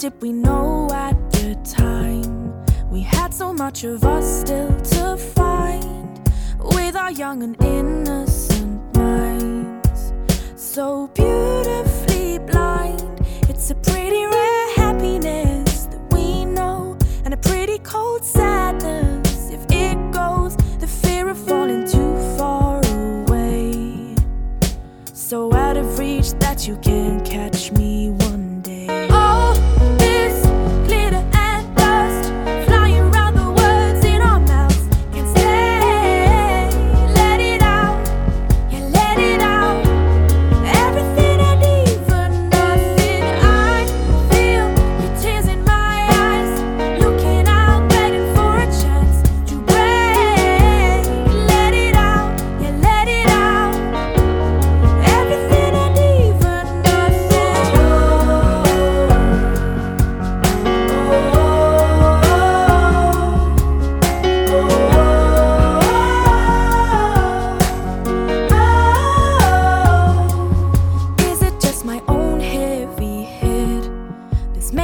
did we know at the time we had so much of us still to find with our young and innocent minds. So beautifully blind it's a pretty that you can't catch me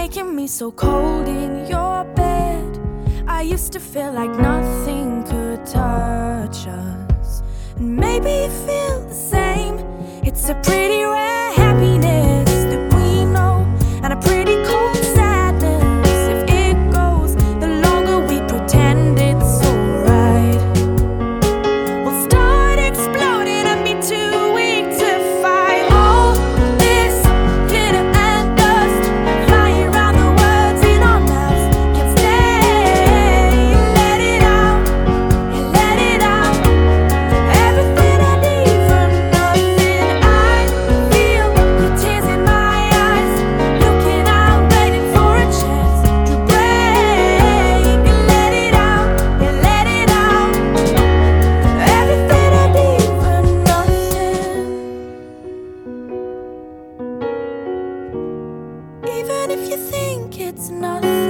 making me so cold in your bed. I used to feel like nothing could. it's nothing.